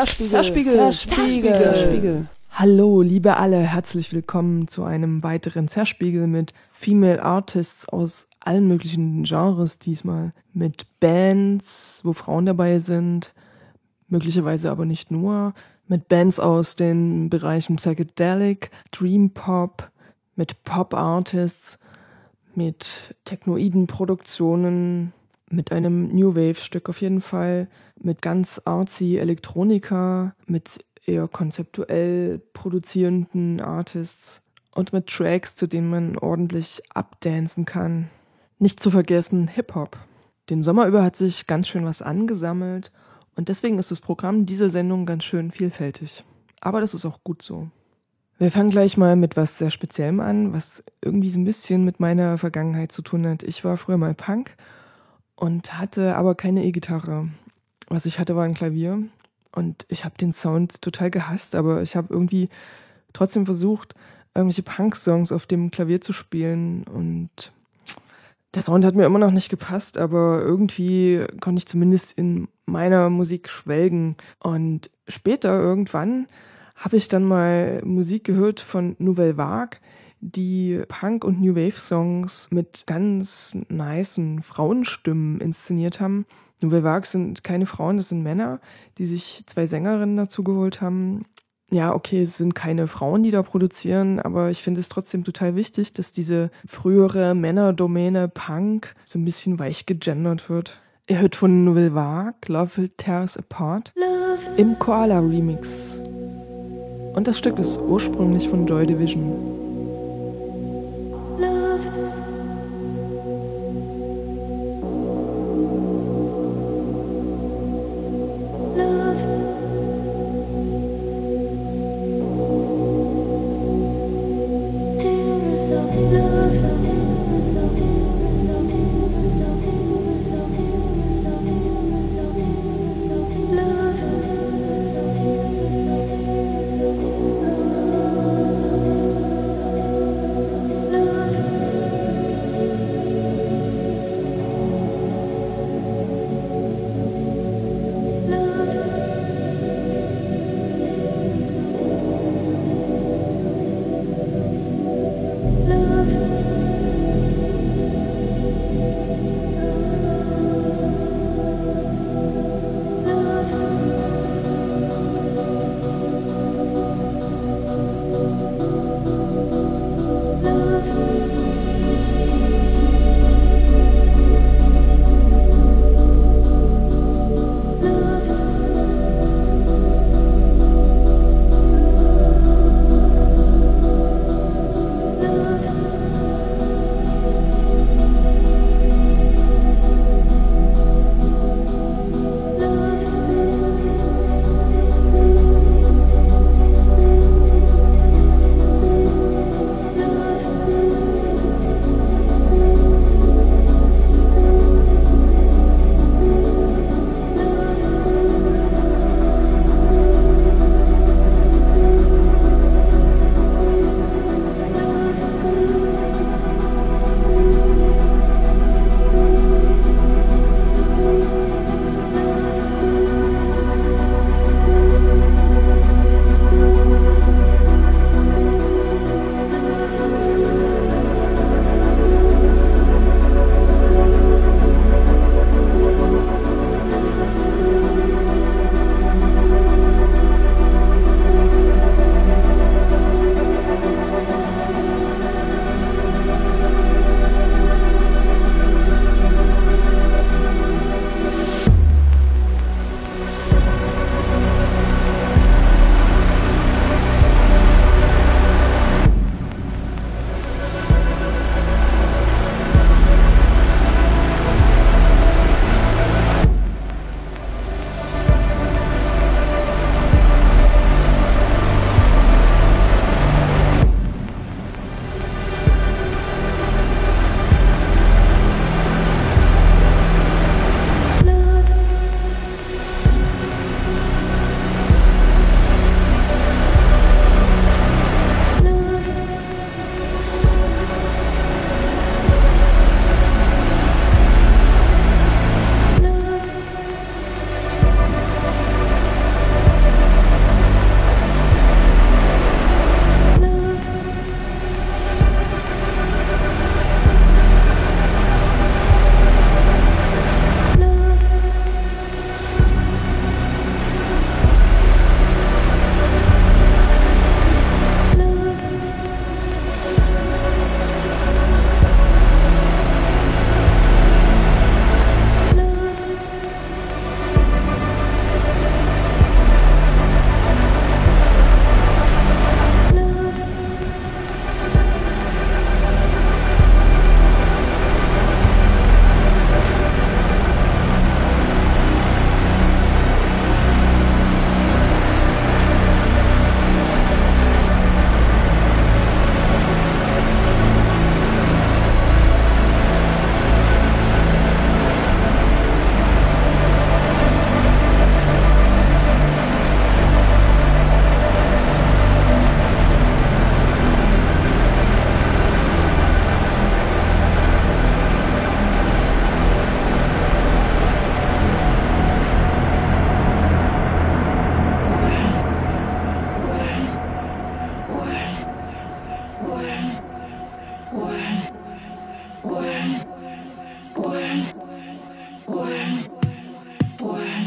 Zerspiegel. Zerspiegel. Zerspiegel. Zerspiegel. Hallo, liebe alle, herzlich willkommen zu einem weiteren Zerspiegel mit Female Artists aus allen möglichen Genres diesmal. Mit Bands, wo Frauen dabei sind, möglicherweise aber nicht nur. Mit Bands aus den Bereichen Psychedelic, Dream Pop, mit Pop Artists, mit technoiden Produktionen, mit einem New Wave Stück auf jeden Fall, mit ganz artsy Elektronika, mit eher konzeptuell produzierenden Artists und mit Tracks, zu denen man ordentlich abdancen kann. Nicht zu vergessen Hip-Hop. Den Sommer über hat sich ganz schön was angesammelt und deswegen ist das Programm dieser Sendung ganz schön vielfältig. Aber das ist auch gut so. Wir fangen gleich mal mit was sehr Speziellem an, was irgendwie so ein bisschen mit meiner Vergangenheit zu tun hat. Ich war früher mal Punk und hatte aber keine E-Gitarre. Was ich hatte, war ein Klavier und ich habe den Sound total gehasst, aber ich habe irgendwie trotzdem versucht, irgendwelche Punk-Songs auf dem Klavier zu spielen und der Sound hat mir immer noch nicht gepasst, aber irgendwie konnte ich zumindest in meiner Musik schwelgen. Und später irgendwann habe ich dann mal Musik gehört von Nouvelle Vague, die Punk- und New Wave-Songs mit ganz nicen Frauenstimmen inszeniert haben. Nouvelle Vague sind keine Frauen, das sind Männer, die sich zwei Sängerinnen dazu geholt haben. Ja, okay, es sind keine Frauen, die da produzieren, aber ich finde es trotzdem total wichtig, dass diese frühere Männerdomäne Punk so ein bisschen weich gegendert wird. Ihr hört von Nouvelle Vague Love Will Tear Us Apart im Koala Remix. Und das Stück ist ursprünglich von Joy Division. Word. Word. Word. Word. Word.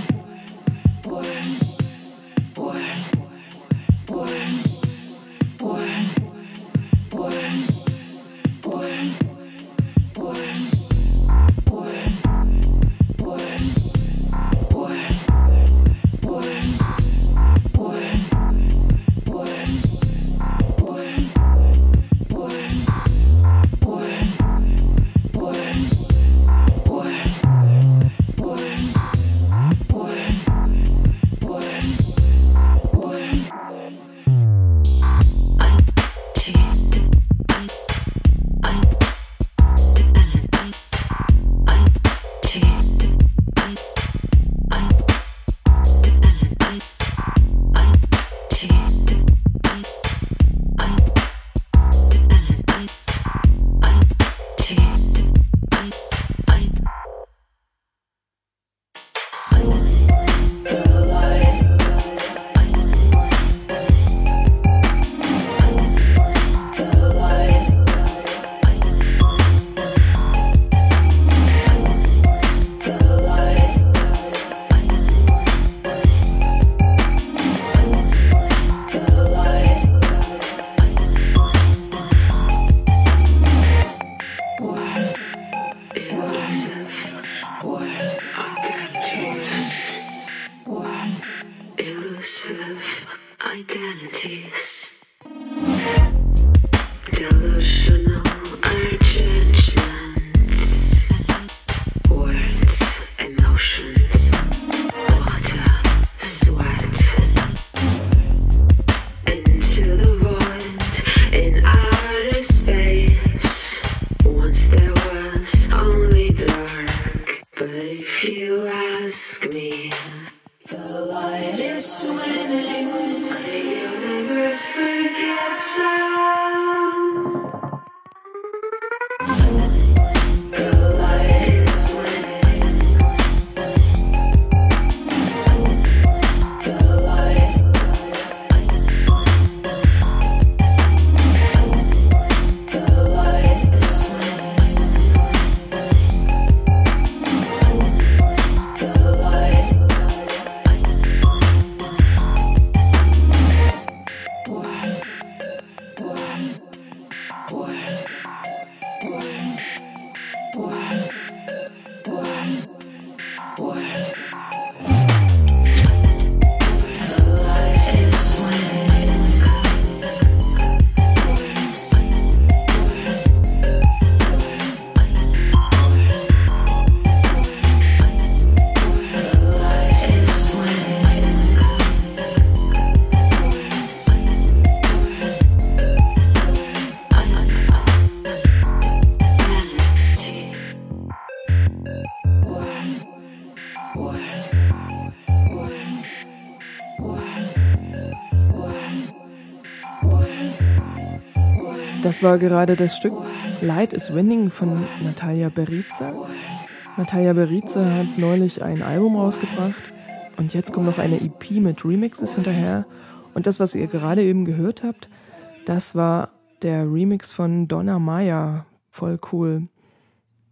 War gerade das Stück Light is Winning von Natalia Beriza. Natalia Beriza hat neulich ein Album rausgebracht und jetzt kommt noch eine EP mit Remixes hinterher. Und das, was ihr gerade eben gehört habt, das war der Remix von Donna Maya. Voll cool.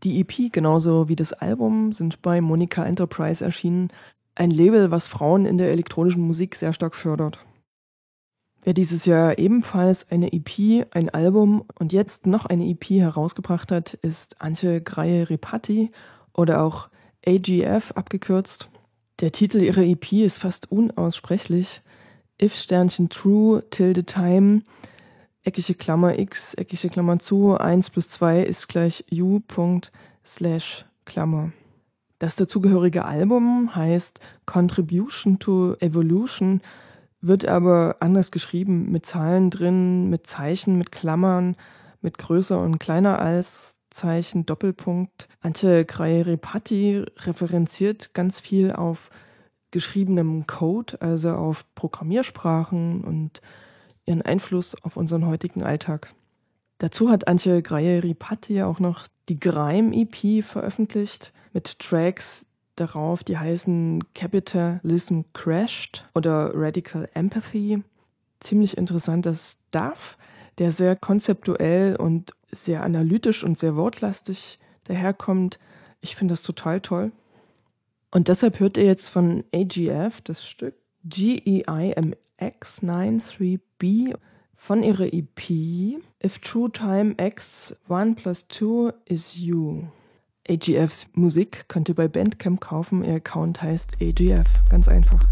Die EP genauso wie das Album sind bei Monica Enterprise erschienen. Ein Label, was Frauen in der elektronischen Musik sehr stark fördert. Wer dieses Jahr ebenfalls eine EP, ein Album und jetzt noch eine EP herausgebracht hat, ist Antje Greie-Repatti oder auch AGF abgekürzt. Der Titel ihrer EP ist fast unaussprechlich. If Sternchen True, Tilde Time, eckige Klammer X, eckige Klammer zu, 1 plus 2 ist gleich U. slash Klammer. Das dazugehörige Album heißt Contribution to Evolution wird aber anders geschrieben, mit Zahlen drin, mit Zeichen, mit Klammern, mit größer und kleiner als Zeichen, Doppelpunkt. Antje Kreierepati referenziert ganz viel auf geschriebenem Code, also auf Programmiersprachen und ihren Einfluss auf unseren heutigen Alltag. Dazu hat Antje Greieripati auch noch die Grime-EP veröffentlicht mit Tracks, darauf, die heißen Capitalism Crashed oder Radical Empathy. Ziemlich interessanter Stuff, der sehr konzeptuell und sehr analytisch und sehr wortlastig daherkommt. Ich finde das total toll. Und deshalb hört ihr jetzt von AGF das Stück GEIMX 93B von ihrer EP If True Time X 1 plus 2 is You. AGFs Musik könnt ihr bei Bandcamp kaufen. Ihr Account heißt AGF. Ganz einfach.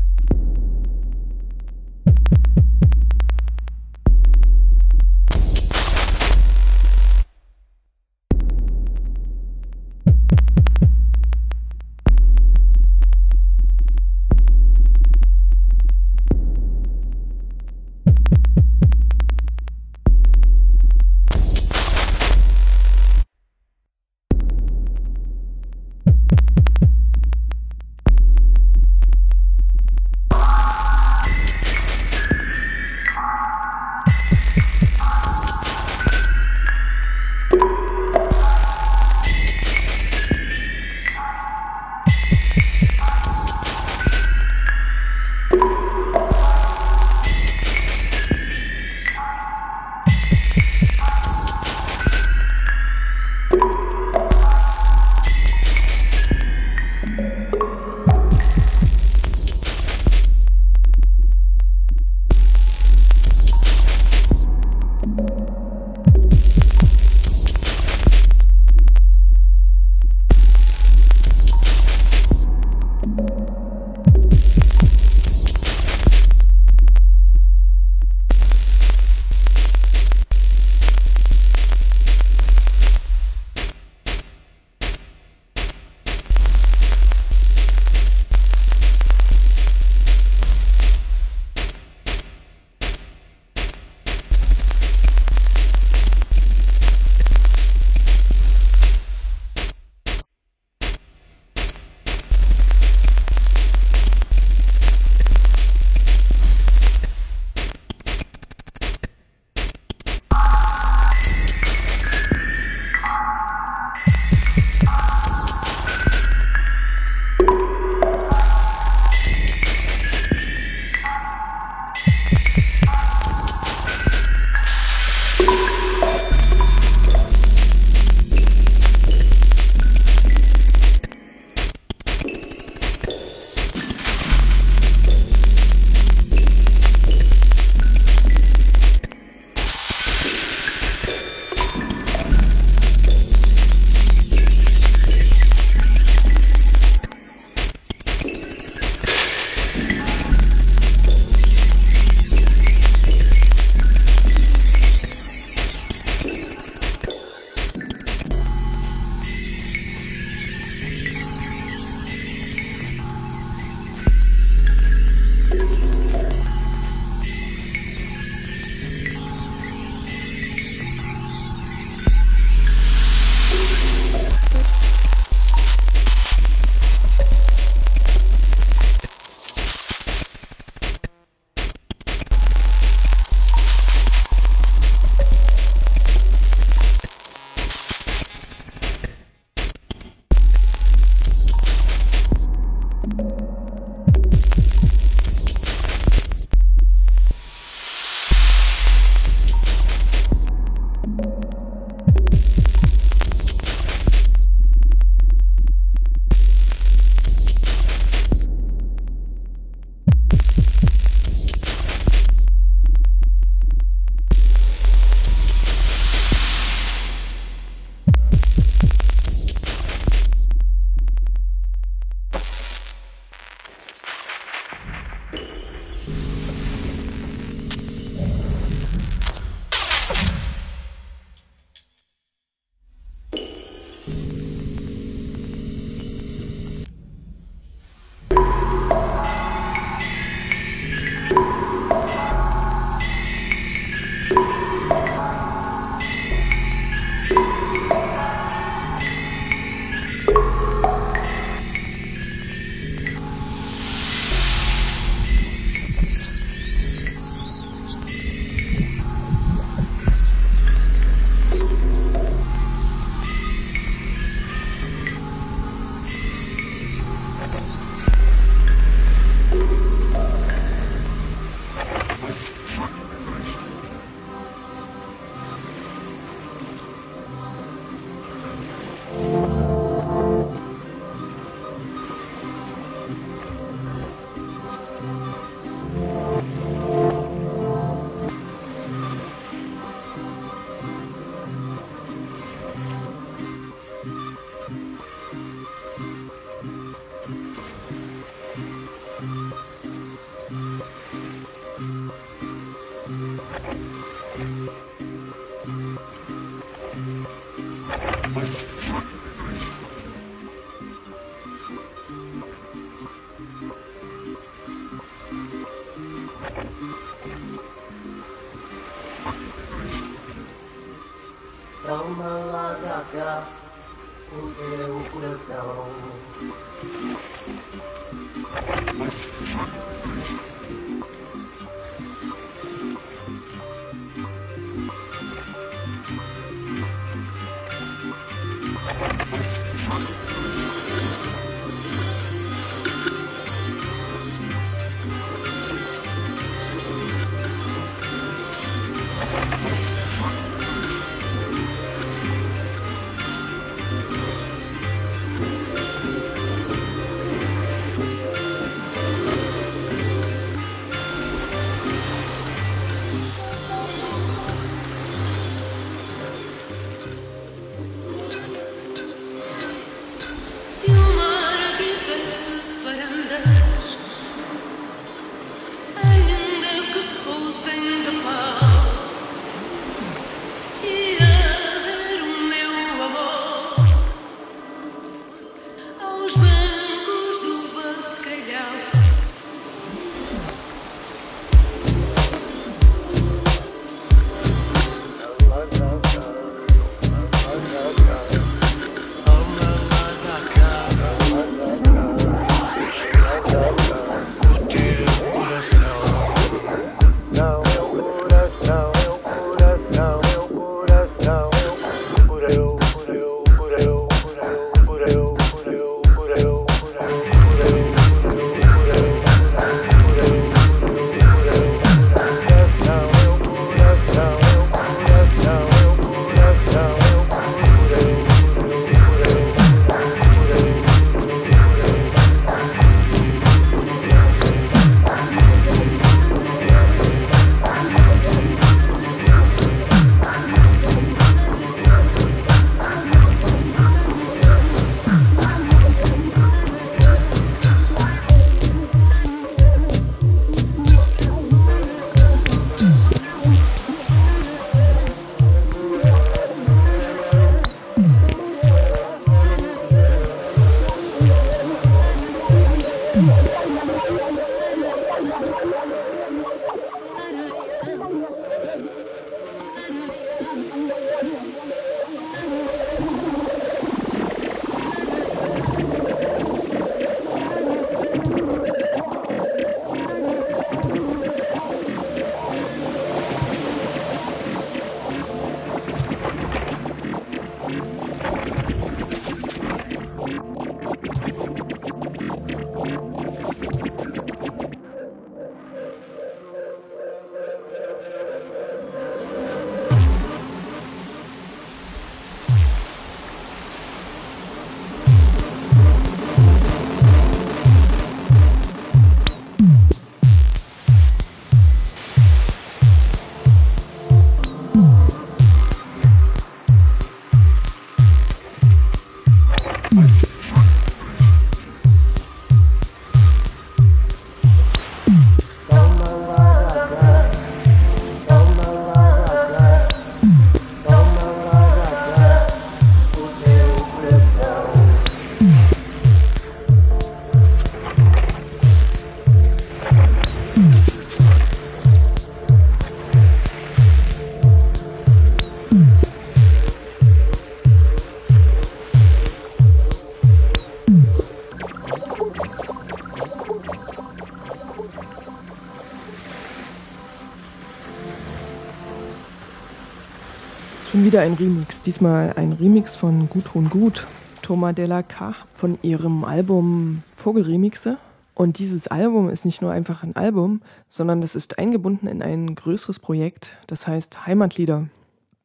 Wieder ein Remix. Diesmal ein Remix von Gudrun Gut, Thomas Della K. von ihrem Album Vogelremixe. Und dieses Album ist nicht nur einfach ein Album, sondern es ist eingebunden in ein größeres Projekt, das heißt Heimatlieder.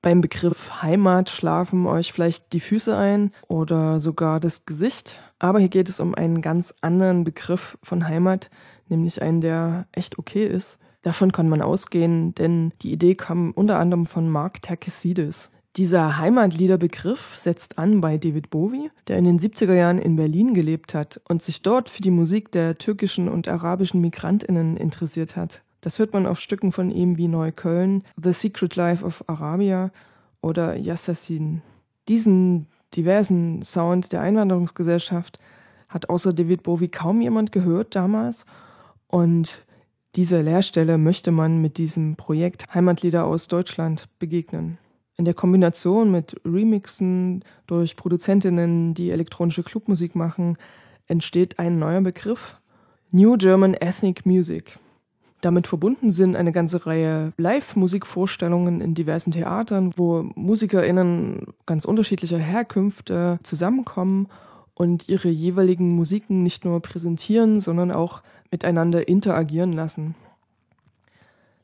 Beim Begriff Heimat schlafen euch vielleicht die Füße ein oder sogar das Gesicht. Aber hier geht es um einen ganz anderen Begriff von Heimat, nämlich einen, der echt okay ist. Davon kann man ausgehen, denn die Idee kam unter anderem von Mark Terkesides. Dieser Heimatliederbegriff setzt an bei David Bowie, der in den 70er Jahren in Berlin gelebt hat und sich dort für die Musik der türkischen und arabischen Migrantinnen interessiert hat. Das hört man auf Stücken von ihm wie Neukölln, The Secret Life of Arabia oder Yassassin. Diesen diversen Sound der Einwanderungsgesellschaft hat außer David Bowie kaum jemand gehört damals und dieser Leerstelle möchte man mit diesem Projekt Heimatlieder aus Deutschland begegnen. In der Kombination mit Remixen durch Produzentinnen, die elektronische Clubmusik machen, entsteht ein neuer Begriff New German Ethnic Music. Damit verbunden sind eine ganze Reihe Live-Musikvorstellungen in diversen Theatern, wo MusikerInnen ganz unterschiedlicher Herkünfte zusammenkommen und ihre jeweiligen Musiken nicht nur präsentieren, sondern auch miteinander interagieren lassen.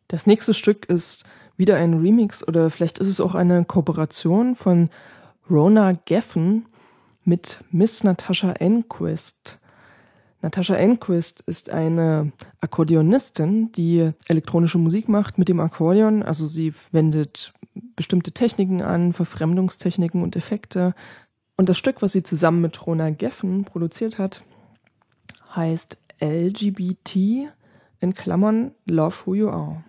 Das nächste Stück ist wieder ein Remix oder vielleicht ist es auch eine Kooperation von Rona Geffen mit Miss Natasha Enquist. Natasha Enquist ist eine Akkordeonistin, die elektronische Musik macht mit dem Akkordeon. Also sie wendet bestimmte Techniken an, Verfremdungstechniken und Effekte. Und das Stück, was sie zusammen mit Rona Geffen produziert hat, heißt LGBT in Klammern Love Who You Are.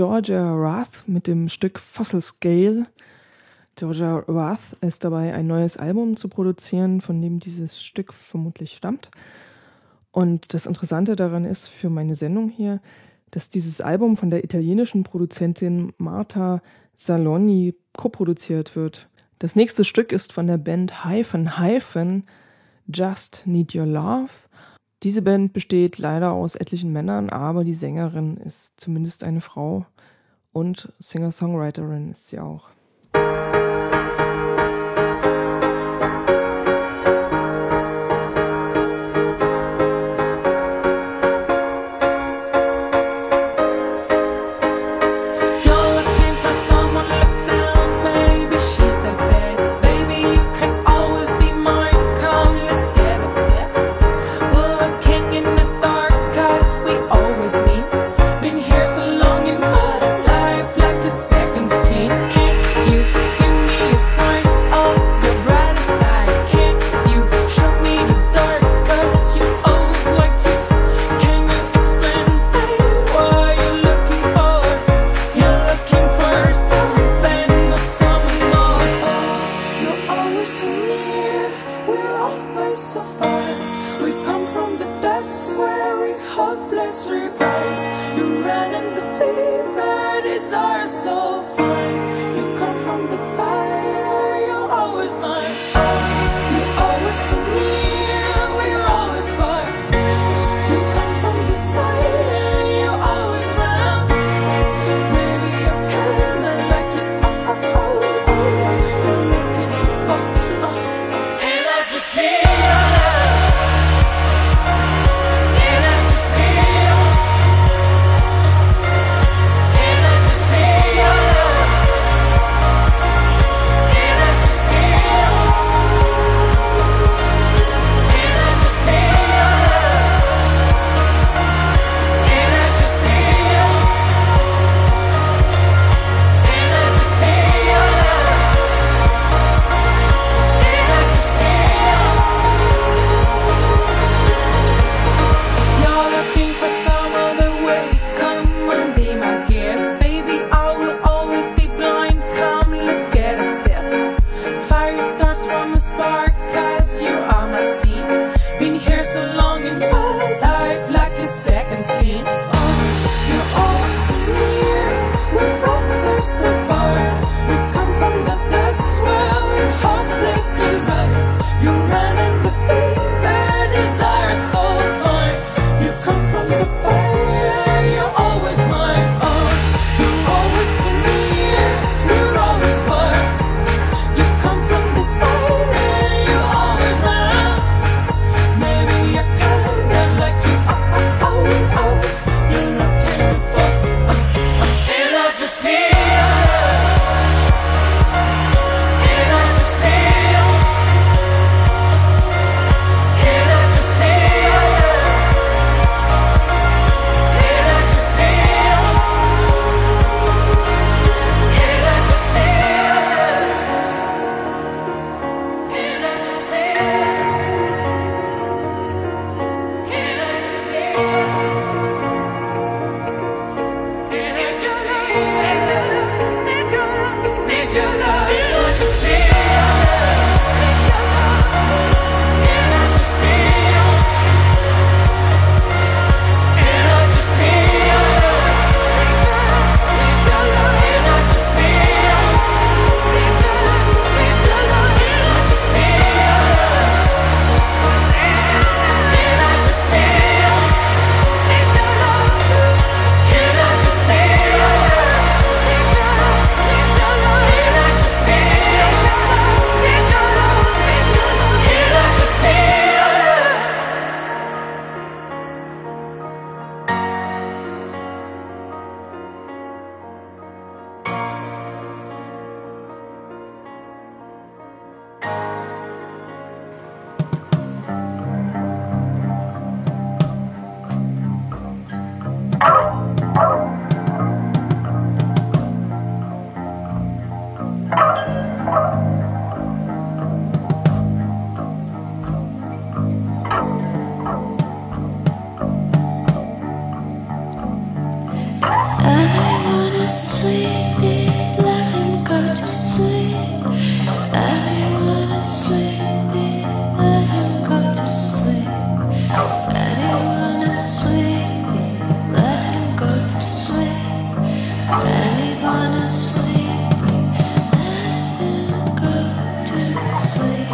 Georgia Roth mit dem Stück Fossil Scale. Georgia Roth ist dabei, ein neues Album zu produzieren, von dem dieses Stück vermutlich stammt. Und das Interessante daran ist für meine Sendung hier, dass dieses Album von der italienischen Produzentin Marta Saloni koproduziert wird. Das nächste Stück ist von der Band Hyphen Hyphen Just Need Your Love. Diese Band besteht leider aus etlichen Männern, aber die Sängerin ist zumindest eine Frau und Singer-Songwriterin ist sie auch. reverse. You're running the fever, desire so fine.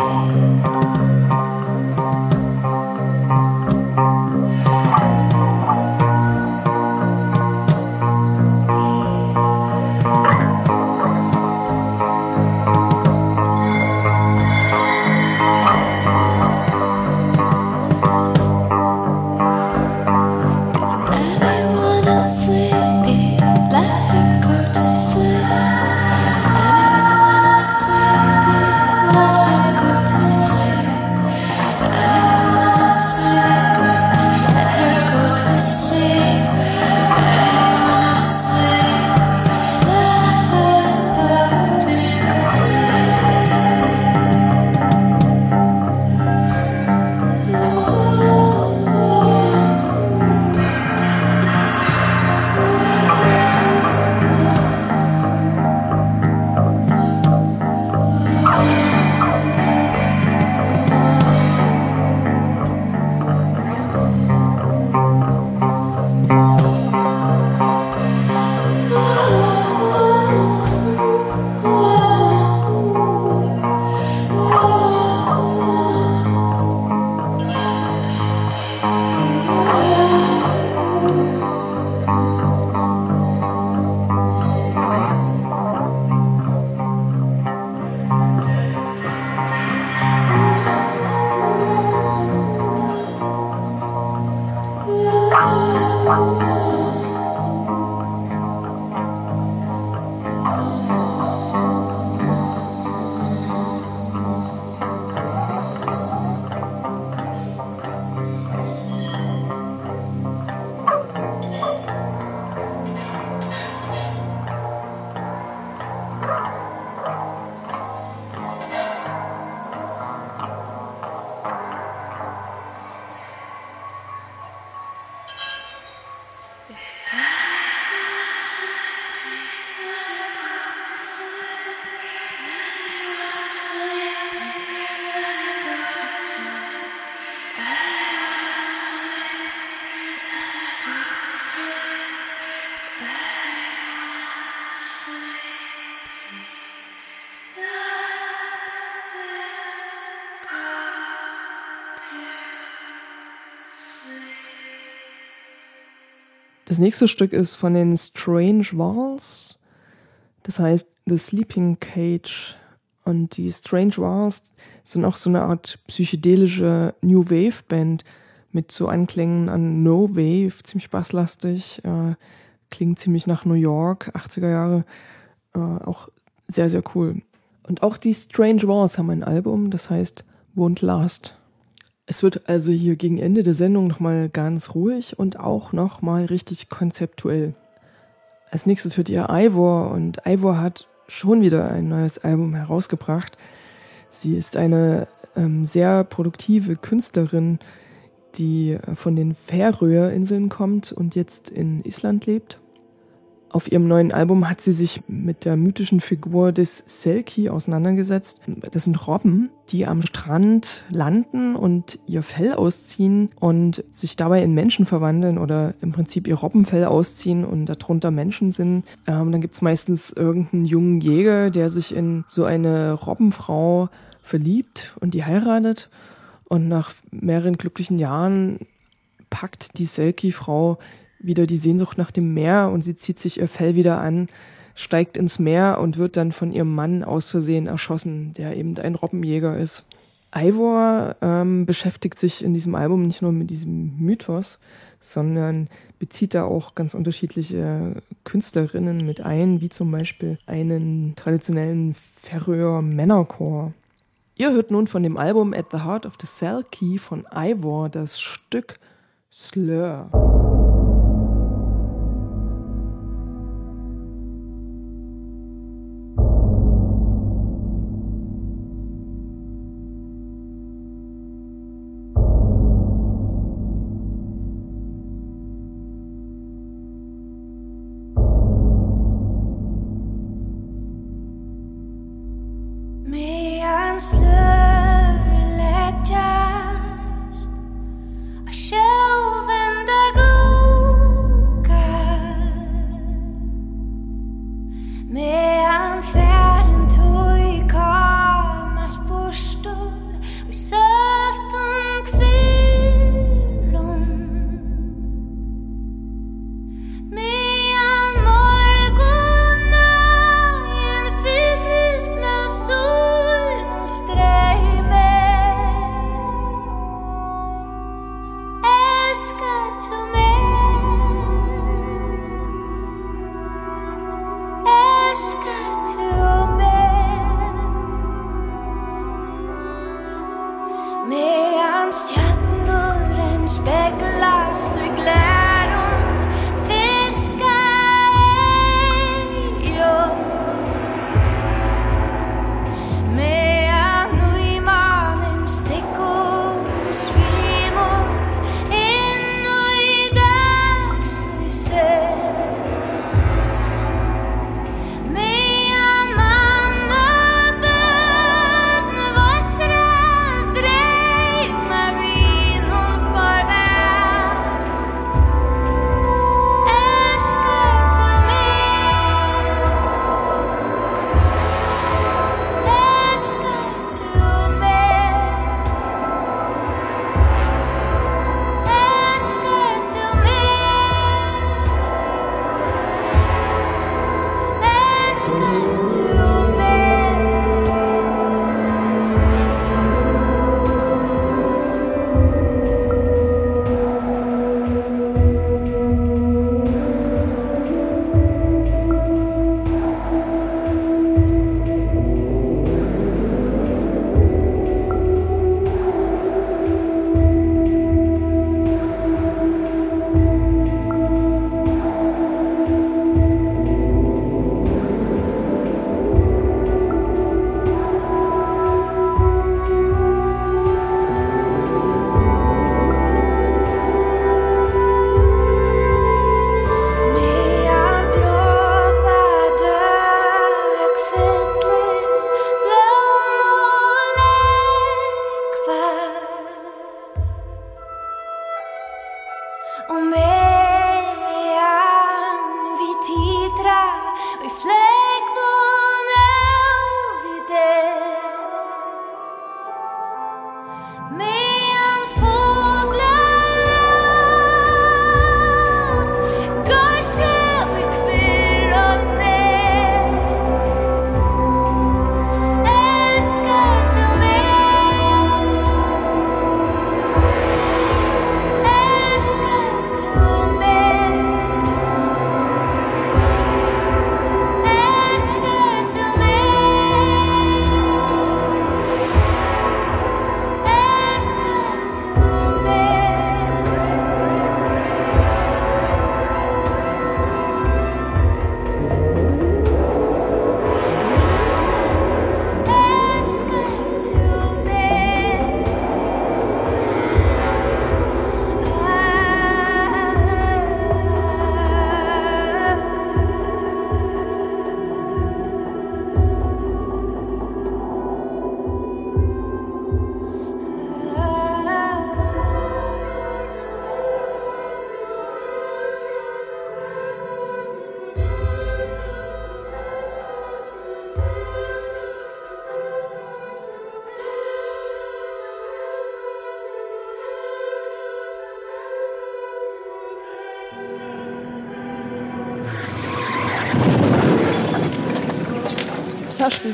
Bye. Das nächste Stück ist von den Strange Walls. Das heißt The Sleeping Cage. Und die Strange Walls sind auch so eine Art psychedelische New Wave Band mit so Anklängen an No Wave, ziemlich basslastig, äh, klingt ziemlich nach New York, 80er Jahre, äh, auch sehr, sehr cool. Und auch die Strange Walls haben ein Album, das heißt Won't Last. Es wird also hier gegen Ende der Sendung nochmal ganz ruhig und auch nochmal richtig konzeptuell. Als nächstes hört ihr Ivor und Ivor hat schon wieder ein neues Album herausgebracht. Sie ist eine ähm, sehr produktive Künstlerin, die von den Färöerinseln kommt und jetzt in Island lebt. Auf ihrem neuen Album hat sie sich mit der mythischen Figur des Selkie auseinandergesetzt. Das sind Robben, die am Strand landen und ihr Fell ausziehen und sich dabei in Menschen verwandeln oder im Prinzip ihr Robbenfell ausziehen und darunter Menschen sind. Ähm, dann gibt's meistens irgendeinen jungen Jäger, der sich in so eine Robbenfrau verliebt und die heiratet. Und nach mehreren glücklichen Jahren packt die Selkie-Frau wieder die Sehnsucht nach dem Meer und sie zieht sich ihr Fell wieder an, steigt ins Meer und wird dann von ihrem Mann aus Versehen erschossen, der eben ein Robbenjäger ist. Ivor ähm, beschäftigt sich in diesem Album nicht nur mit diesem Mythos, sondern bezieht da auch ganz unterschiedliche Künstlerinnen mit ein, wie zum Beispiel einen traditionellen Färöer Männerchor. Ihr hört nun von dem Album At the Heart of the Cell Key von Ivor das Stück Slur. sky.